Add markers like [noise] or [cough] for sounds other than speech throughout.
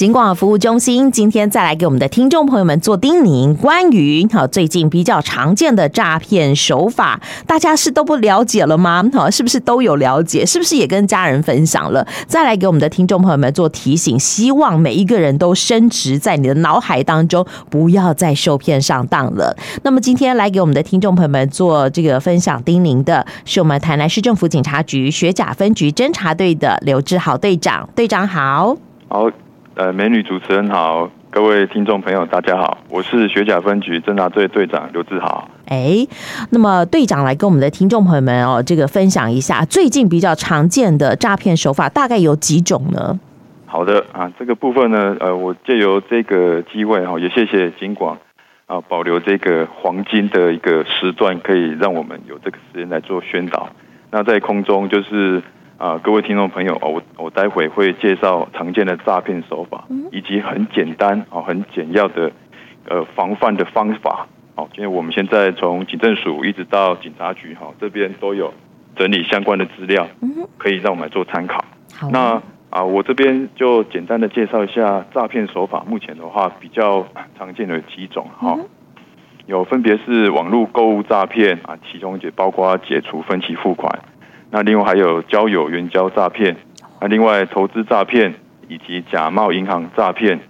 警广服务中心今天再来给我们的听众朋友们做叮咛，关于好最近比较常见的诈骗手法，大家是都不了解了吗？好，是不是都有了解？是不是也跟家人分享了？再来给我们的听众朋友们做提醒，希望每一个人都深植在你的脑海当中，不要再受骗上当了。那么今天来给我们的听众朋友们做这个分享叮咛的是我们台南市政府警察局学甲分局侦查队的刘志豪队长，队长好。好。呃，美女主持人好，各位听众朋友大家好，我是学甲分局侦查队队长刘志豪。哎，那么队长来跟我们的听众朋友们哦，这个分享一下最近比较常见的诈骗手法大概有几种呢？好的啊，这个部分呢，呃，我借由这个机会哈，也谢谢金广啊，保留这个黄金的一个时段，可以让我们有这个时间来做宣导。那在空中就是。啊，各位听众朋友，我我待会会介绍常见的诈骗手法，以及很简单啊、很简要的呃防范的方法。好，因为我们现在从警政署一直到警察局哈，这边都有整理相关的资料，可以让我们来做参考。那啊，我这边就简单的介绍一下诈骗手法。目前的话，比较常见的几种哈，有分别是网络购物诈骗啊，其中也包括解除分期付款。那另外还有交友援交诈骗，那另外投资诈骗以及假冒银行诈骗、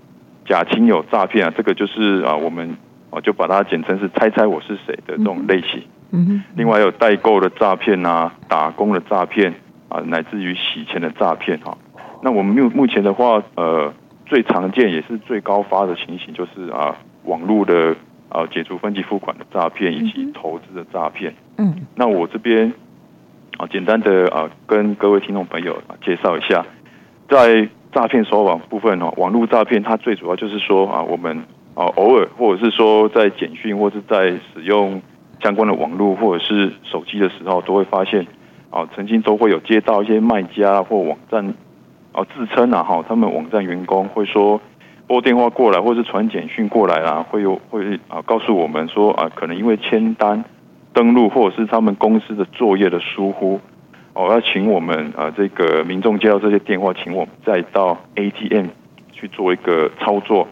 假亲友诈骗啊，这个就是啊，我们啊就把它简称是“猜猜我是谁”的这种类型。嗯哼。另外还有代购的诈骗啊，打工的诈骗啊，乃至于洗钱的诈骗哈。那我们目目前的话，呃，最常见也是最高发的情形，就是啊，网络的啊解除分期付款的诈骗以及投资的诈骗。嗯。那我这边。啊，简单的啊，跟各位听众朋友啊介绍一下，在诈骗手网部分哦，网络诈骗它最主要就是说啊，我们啊偶尔或者是说在简讯或是在使用相关的网络或者是手机的时候，都会发现啊，曾经都会有接到一些卖家或网站啊自称啊哈，他们网站员工会说拨电话过来或是传简讯过来啊，会有会啊告诉我们说啊，可能因为签单。登录或者是他们公司的作业的疏忽，哦，要请我们啊，这个民众接到这些电话，请我们再到 ATM 去做一个操作，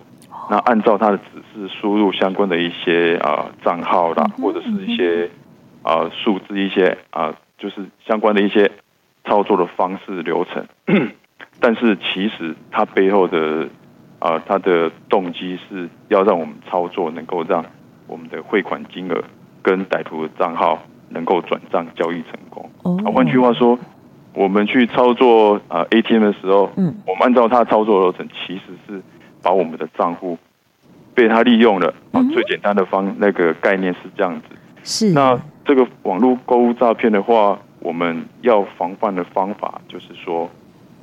那按照他的指示输入相关的一些啊账号啦，或者是一些啊数字一些啊，就是相关的一些操作的方式流程，[clears throat] 但是其实它背后的啊，它的动机是要让我们操作能够让我们的汇款金额。跟歹徒的账号能够转账交易成功。啊，换句话说，我们去操作啊 ATM 的时候，嗯，我们按照他操作流程，其实是把我们的账户被他利用了。啊，最简单的方那个概念是这样子。是。那这个网络购物诈骗的话，我们要防范的方法就是说，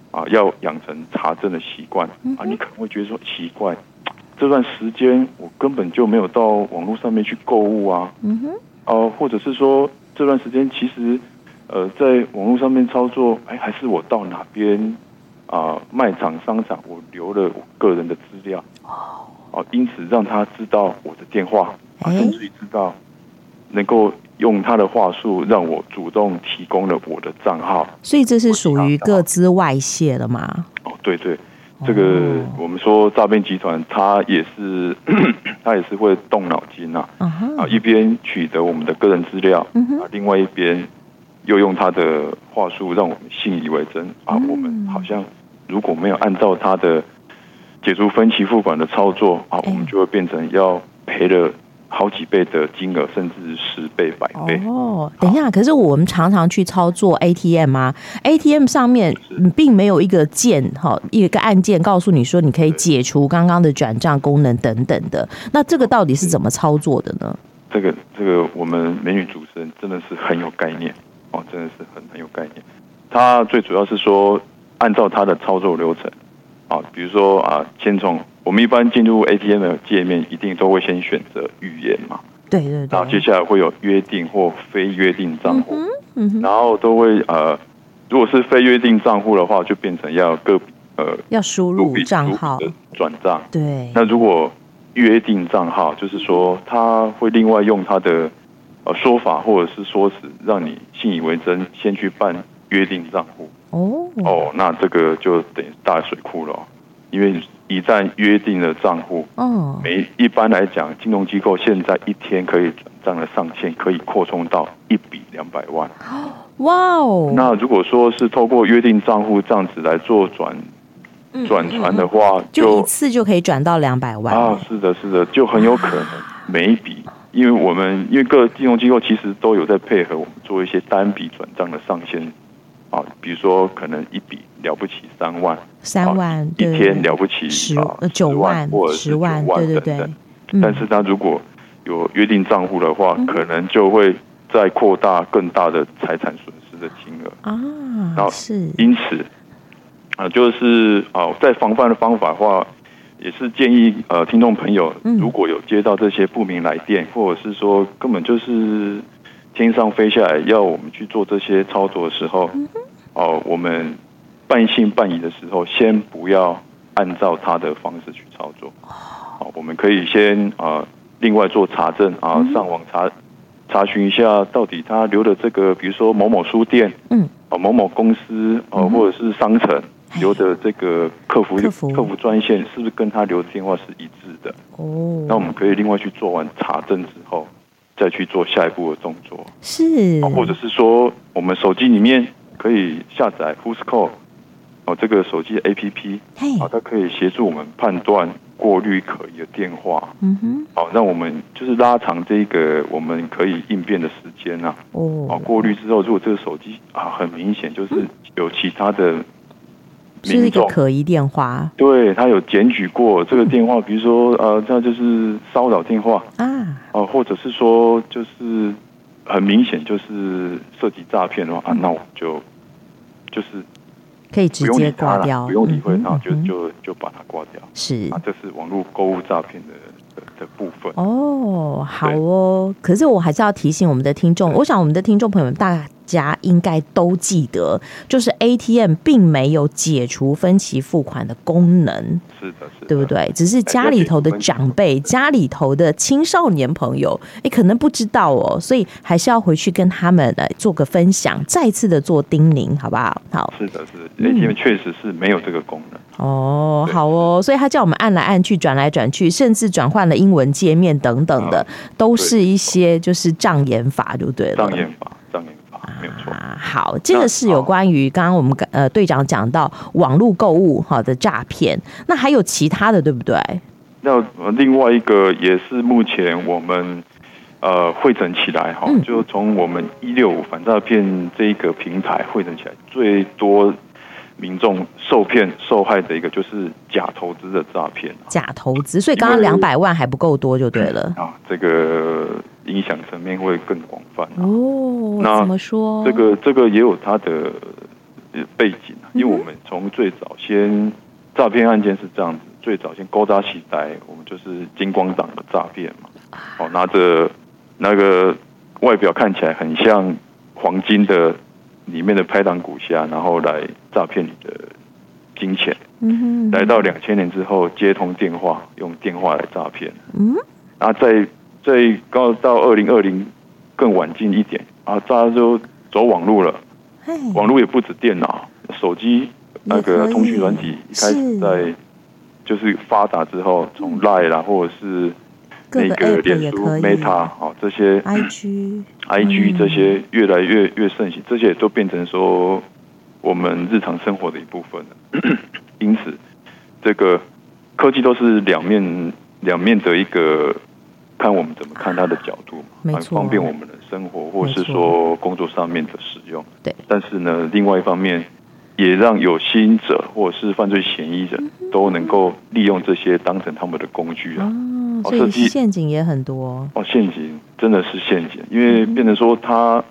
啊，要养成查证的习惯。啊，你可能会觉得说奇怪。这段时间我根本就没有到网络上面去购物啊，嗯哼，哦，或者是说这段时间其实，呃，在网络上面操作，哎，还是我到哪边啊卖场商场，我留了我个人的资料，哦，因此让他知道我的电话，啊，甚至于知道能够用他的话术让我主动提供了我的账号，所以这是属于各自外泄了吗？哦，对对。这个我们说诈骗集团，他也是 [coughs] 他也是会动脑筋呐，啊，一边取得我们的个人资料，啊，另外一边又用他的话术让我们信以为真啊，我们好像如果没有按照他的解除分期付款的操作啊，我们就会变成要赔了。好几倍的金额，甚至十倍、百倍。哦，等一下，可是我们常常去操作 ATM 啊，ATM 上面并没有一个键哈，一个按键告诉你说你可以解除刚刚的转账功能等等的。那这个到底是怎么操作的呢？这个这个，我们美女主持人真的是很有概念哦，真的是很很有概念。她最主要是说，按照她的操作流程啊，比如说啊，先从。我们一般进入 ATM 的界面，一定都会先选择语言嘛。对对对。然后接下来会有约定或非约定账户。然后都会呃，如果是非约定账户的话，就变成要个呃要输入账号的转账。对。那如果约定账号，就是说他会另外用他的呃说法或者是说辞，让你信以为真，先去办约定账户。哦。哦，那这个就等于大水库了。因为一旦约定了账户，哦，每一般来讲，金融机构现在一天可以转账的上限可以扩充到一笔两百万。哇哦！那如果说是透过约定账户这样子来做转转传的话，就，就一次就可以转到两百万啊！是的，是的，就很有可能 [laughs] 每一笔，因为我们因为各金融机构其实都有在配合我们做一些单笔转账的上限。啊，比如说可能一笔了不起三万，三万一天了不起十九万或者是九万等等，对对对。但是他如果有约定账户的话，嗯、可能就会再扩大更大的财产损失的金额啊。然后是因此啊，就是啊，在防范的方法的话，也是建议呃听众朋友，如果有接到这些不明来电，或者是说根本就是。天上飞下来要我们去做这些操作的时候，哦，我们半信半疑的时候，先不要按照他的方式去操作。好，我们可以先啊，另外做查证啊，上网查查询一下，到底他留的这个，比如说某某书店，嗯，啊，某某公司，啊，或者是商城留的这个客服客服。专线，是不是跟他留的电话是一致的？哦，那我们可以另外去做完查证之后。再去做下一步的动作，是，或者是说，我们手机里面可以下载 Whoscall 哦，这个手机 APP，好，它可以协助我们判断过滤可疑的电话，嗯哼，好，让我们就是拉长这个我们可以应变的时间啊，哦，好，过滤之后，如果这个手机啊很明显就是有其他的。是一个可疑电话，对，他有检举过这个电话，比如说呃，这就是骚扰电话。啊，哦，或者是说就是很明显就是涉及诈骗的话，啊，那我就就是可以直接挂掉，不用理会它，就就就把它挂掉。是啊，这是网络购物诈骗的的部分。哦，好哦，可是我还是要提醒我们的听众，我想我们的听众朋友们大概。家应该都记得，就是 ATM 并没有解除分期付款的功能，是的，是的，对不对？只是家里头的长辈、家里头的青少年朋友，哎，可能不知道哦，所以还是要回去跟他们来做个分享，再次的做叮咛，好不好？好，是的，是的，ATM 确实是没有这个功能。哦，好哦，所以他叫我们按来按去、转来转去，甚至转换了英文界面等等的，都是一些就是障眼法，对不对？障眼法。没有错啊，好，这个是有关于刚刚我们呃队长讲到网络购物好的诈骗，那还有其他的对不对？那另外一个也是目前我们呃汇整起来哈，就从我们一六五反诈骗这一个平台汇整起来最多。民众受骗受害的一个就是假投资的诈骗，假投资，所以刚刚两百万还不够多就对了啊，这个影响层面会更广泛哦。那怎么说？这个这个也有它的背景，因为我们从最早先诈骗案件是这样子，最早先勾搭起来，我们就是金光党的诈骗嘛，哦，拿着那个外表看起来很像黄金的。里面的拍档股下，然后来诈骗你的金钱。嗯哼，来到两千年之后，接通电话，用电话来诈骗。嗯，啊，在在高到二零二零更晚近一点啊，大家就走网络了。网络也不止电脑，手机那个通讯软体一开始在就是发达之后，从 Line 啦，或者是。那个脸书、Meta 啊，这些 IG、IG 这些越来越越盛行，这些也都变成说我们日常生活的一部分了。[clears throat] 因此，这个科技都是两面两面的一个，看我们怎么看它的角度，很方便我们的生活，或是说工作上面的使用。对，但是呢，另外一方面也让有心者或者是犯罪嫌疑人都能够利用这些当成他们的工具啊。所以陷阱也很多。哦，陷阱真的是陷阱，因为变成说他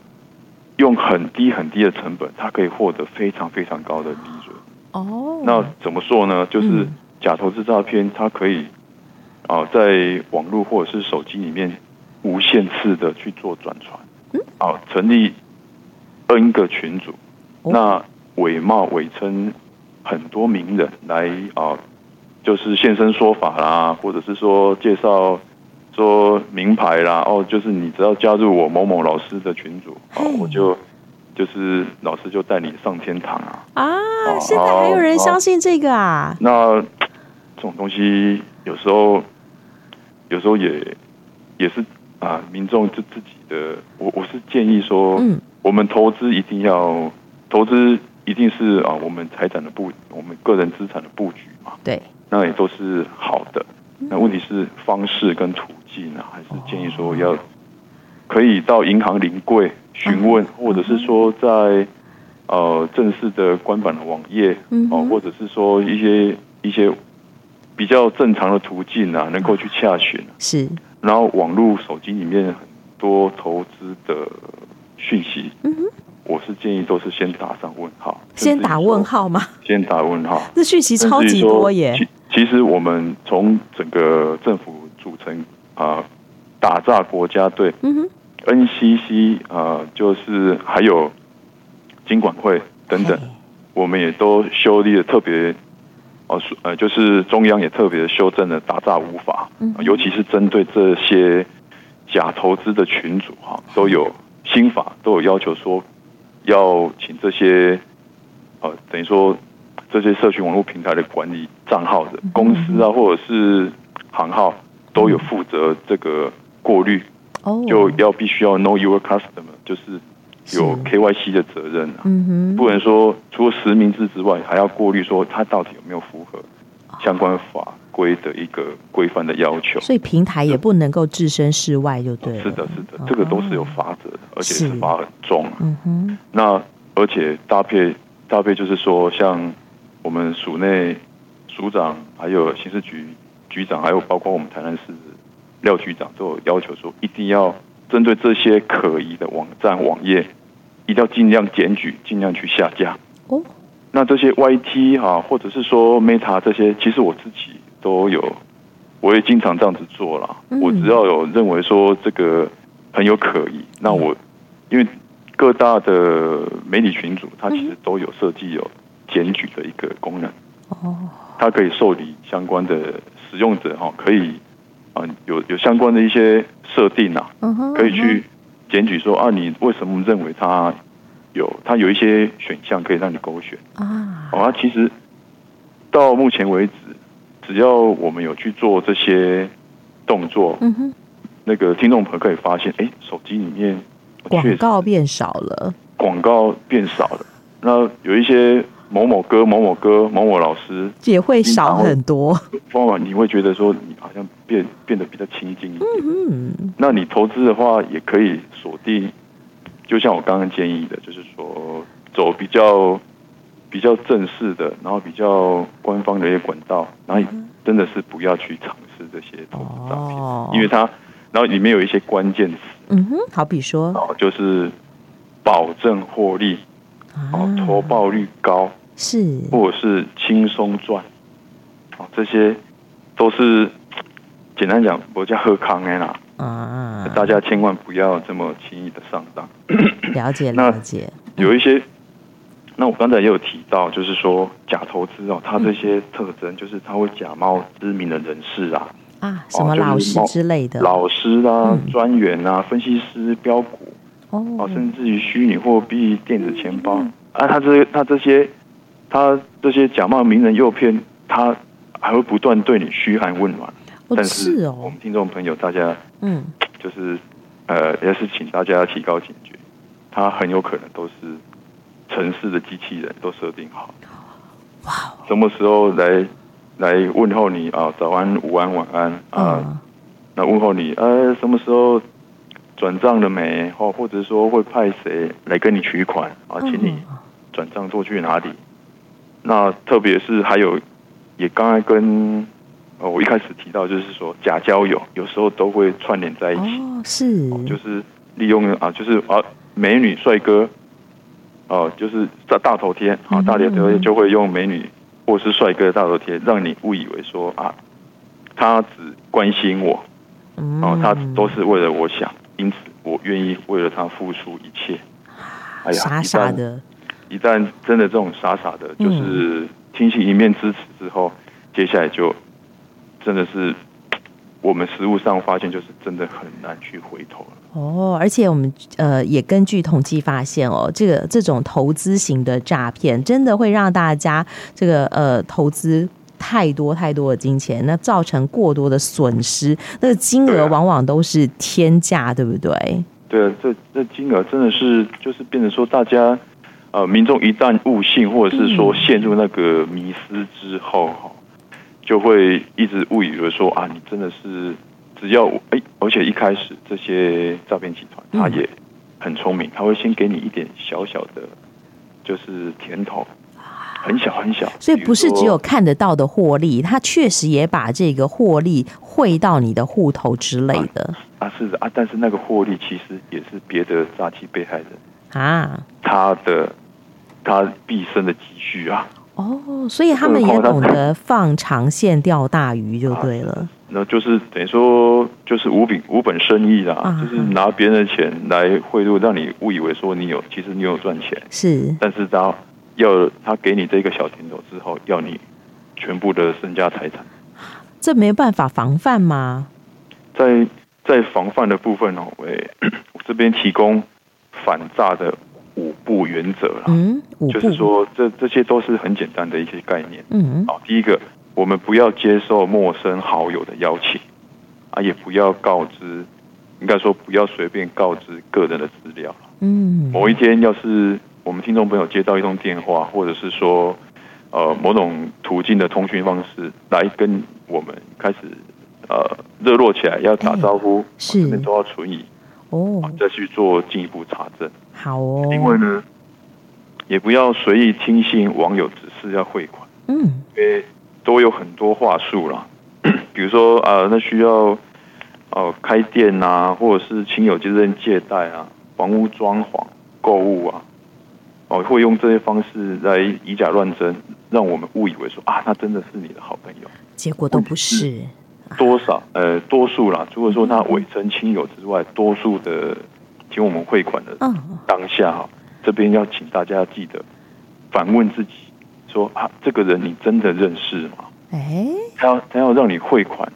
用很低很低的成本，他可以获得非常非常高的利润。哦，那怎么说呢？就是假投资诈骗，它可以啊，在网络或者是手机里面无限次的去做转传，啊，成立 N 个群组，那伪冒伪称很多名人来啊。就是现身说法啦，或者是说介绍说名牌啦，哦，就是你只要加入我某某老师的群组，哦，我就就是老师就带你上天堂啊！啊，现在还有人相信这个啊？那这种东西有时候有时候也也是啊，民众自自己的，我我是建议说，嗯，我们投资一定要投资一定是啊，我们财产的布，我们个人资产的布局嘛，对，那也都是好的。那问题是方式跟途径呢，还是建议说要可以到银行临柜询问，或者是说在。呃，正式的官版的网页，哦、或者是说一些一些比较正常的途径啊，能够去洽询。是，然后网络手机里面很多投资的讯息，嗯哼，我是建议都是先打上问号。先打问号吗？先打问号。这讯息超级多耶。其其实我们从整个政府组成啊、呃，打炸国家队，嗯哼，NCC 啊、呃，就是还有。金管会等等，我们也都修立了特别哦，呃，就是中央也特别修正了打诈五法，尤其是针对这些假投资的群组哈，都有新法，都有要求说要请这些呃，等于说这些社群网络平台的管理账号的公司啊，或者是行号，都有负责这个过滤，就要必须要 know your customer，就是。有 KYC 的责任啊，嗯哼，不能说除了实名制之外，还要过滤说他到底有没有符合相关法规的一个规范的要求。所以平台也不能够置身事外，就对。是的，是的，这个都是有法则的，而且是罚很重。嗯哼，那而且搭配搭配就是说，像我们署内署长，还有刑事局局长，还有包括我们台南市廖局长，都有要求说，一定要。针对这些可疑的网站网页，一定要尽量检举，尽量去下架。哦，那这些 YT 哈，或者是说 Meta 这些，其实我自己都有，我也经常这样子做了。我只要有认为说这个很有可疑，那我因为各大的媒体群组，它其实都有设计有检举的一个功能。哦，它可以受理相关的使用者哈，可以。啊，有有相关的一些设定、啊，uh 可以去检举说啊，你为什么认为他有？他有一些选项可以让你勾选啊。好啊，其实到目前为止，只要我们有去做这些动作，嗯哼，那个听众朋友可以发现，哎，手机里面广告变少了，广告变少了。那有一些。某某哥、某某哥、某某老师也会少很多。往往你会觉得说，你好像变变得比较亲近一点。嗯，那你投资的话，也可以锁定，就像我刚刚建议的，就是说走比较比较正式的，然后比较官方的一些管道，然后真的是不要去尝试这些投资诈骗，哦、因为它然后里面有一些关键词。嗯哼，好比说，哦，就是保证获利，哦，投报率高。是，或者是轻松赚，这些都是简单讲，我叫喝康哎啦。啊，大家千万不要这么轻易的上当。了解，[coughs] 了解。有一些，那我刚才也有提到，就是说假投资哦，它这些特征就是它会假冒知名的人士啊，啊，什么老师之类的，老师啊、专员啊、分析师、标股哦，甚至于虚拟货币、电子钱包。啊，他这他这些。他这些假冒名人诱骗，他还会不断对你嘘寒问暖。但是我们听众朋友，大家嗯，就是呃，也是请大家提高警觉，他很有可能都是城市的机器人都设定好。哇！什么时候来来问候你啊？早安、午安、晚安啊？那问候你呃，什么时候转账了没？或或者说会派谁来跟你取款啊？请你转账过去哪里？那特别是还有，也刚才跟呃我一开始提到，就是说假交友有时候都会串联在一起，哦，是，就是利用啊，就是啊美女帅哥，哦，就是在大头贴啊，大头贴就会用美女或是帅哥的大头贴，让你误以为说啊，他只关心我，哦，他都是为了我想，因此我愿意为了他付出一切。哎呀，傻傻的。一旦真的这种傻傻的，就是听信一面之词之后，嗯、接下来就真的是我们实务上发现，就是真的很难去回头了。哦，而且我们呃也根据统计发现哦，这个这种投资型的诈骗，真的会让大家这个呃投资。太多太多的金钱，那造成过多的损失，那个金额往往都是天价，对不对？对啊，这这金额真的是就是变成说，大家呃，民众一旦误信，或者是说陷入那个迷失之后，哈、嗯，就会一直误以为说啊，你真的是只要哎，而且一开始这些诈骗集团他也很聪明，他会先给你一点小小的，就是甜头。很小很小，所以不是只有看得到的获利，他确实也把这个获利汇到你的户头之类的。啊，是的啊，但是那个获利其实也是别的诈欺被害人啊，他的他毕生的积蓄啊。哦，所以他们也懂得放长线钓大鱼就对了。啊、那就是等于说，就是无本无本生意啦，啊、就是拿别人的钱来贿赂，让你误以为说你有，其实你有赚钱。是，但是他。要他给你这个小甜头之后，要你全部的身家财产，这没办法防范吗？在在防范的部分哦，我 [clears throat] 我这边提供反诈的五步原则了。嗯，就是说这这些都是很简单的一些概念。嗯，好，第一个，我们不要接受陌生好友的邀请啊，也不要告知，应该说不要随便告知个人的资料。嗯，某一天要是。我们听众朋友接到一通电话，或者是说，呃，某种途径的通讯方式来跟我们开始呃热络起来，要打招呼，欸、是这边都要存疑哦，再去做进一步查证。好哦。另外呢，也不要随意听信网友指示要汇款，嗯，因为都有很多话术啦，[clears throat] 比如说啊、呃，那需要哦、呃、开店啊，或者是亲友之间借贷啊，房屋装潢、购物啊。哦，会用这些方式来以假乱真，让我们误以为说啊，他真的是你的好朋友，结果都不是。多少呃，多数啦，如果说他伪称亲友之外，多数的请我们汇款的当下哈，这边要请大家记得反问自己说啊，这个人你真的认识吗？哎，他要他要让你汇款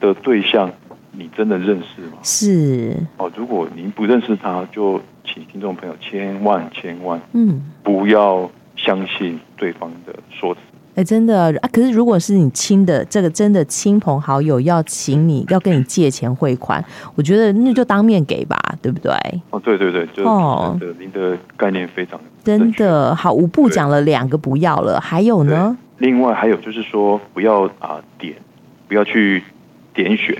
的对象，你真的认识吗？是哦，如果您不认识他，就。请听众朋友千万千万，嗯，不要相信对方的说辞。哎，真的啊！可是如果是你亲的这个真的亲朋好友要请你要跟你借钱汇款，我觉得那就当面给吧，对不对？哦，对对对，哦，您的概念非常真的好。五步讲了两个不要了，还有呢？另外还有就是说，不要啊点，不要去点选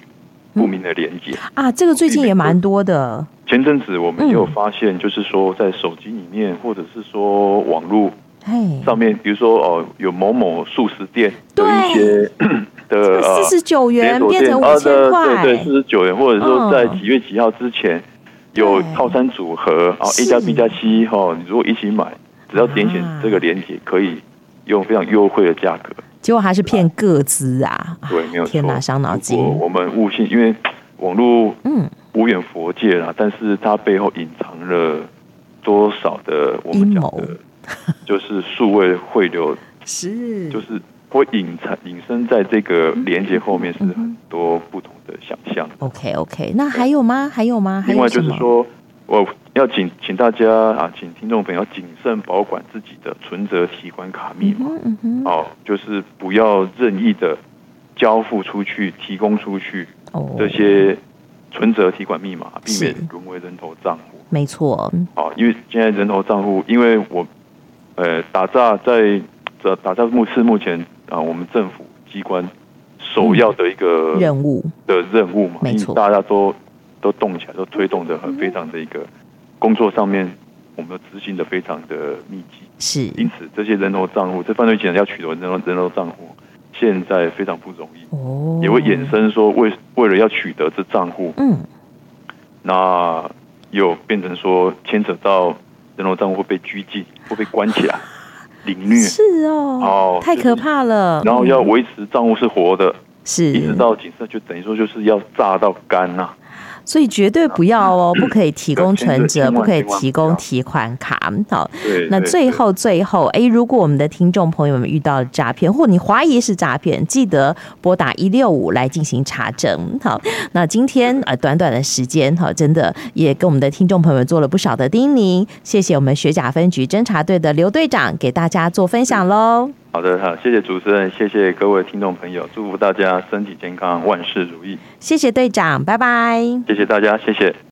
不明的连接、嗯、啊。这个最近也蛮多的。前阵子我们也有发现，就是说在手机里面，或者是说网络上面，比如说哦，有某某素食店有一些 [clears throat] 的四十九元变成五千块，对对，四十九元，或者说在几月几号之前有套餐组合，啊，A 加 B 加 C 哈，你如果一起买，只要点选这个链接，可以用非常优惠的价格。结果还是骗个资啊！对，没有错。天哪，伤脑筋。我们误信，因为网络嗯。无远佛界啦，但是它背后隐藏了多少的我们讲的，就是数位汇流，是就是会隐藏隐身在这个连接后面，是很多不同的想象。OK OK，那还有吗？还有吗？另外就是说，我要请请大家啊，请听众朋友谨慎保管自己的存折、提款卡密码，嗯嗯哦，就是不要任意的交付出去、提供出去这些。存折提款密码，避免沦为人头账户。没错，好，因为现在人头账户，因为我，呃，打诈在这打诈目是目前啊，我们政府机关首要的一个任务。的任务嘛，没错，大家都都动起来，都推动的很非常的一个工作上面，我们都执行的非常的密集。是，因此这些人头账户，这犯罪集团要取得人头人头账户。现在非常不容易，哦，也会衍生说为为了要取得这账户，嗯，那又变成说牵扯到人头账户会被拘禁，会被关起来，[laughs] 凌虐，是哦，哦，太可怕了。然后要维持账户是活的，是，一直到警察就等于说就是要榨到干呐。所以绝对不要哦，不可以提供存折，不可以提供提款卡。好，那最后最后，哎，如果我们的听众朋友们遇到了诈骗，或你怀疑是诈骗，记得拨打一六五来进行查证。好，那今天呃短短的时间，哈，真的也跟我们的听众朋友们做了不少的叮咛。谢谢我们学甲分局侦查队的刘队长给大家做分享喽。好的，好，谢谢主持人，谢谢各位听众朋友，祝福大家身体健康，万事如意。谢谢队长，拜拜。谢谢大家，谢谢。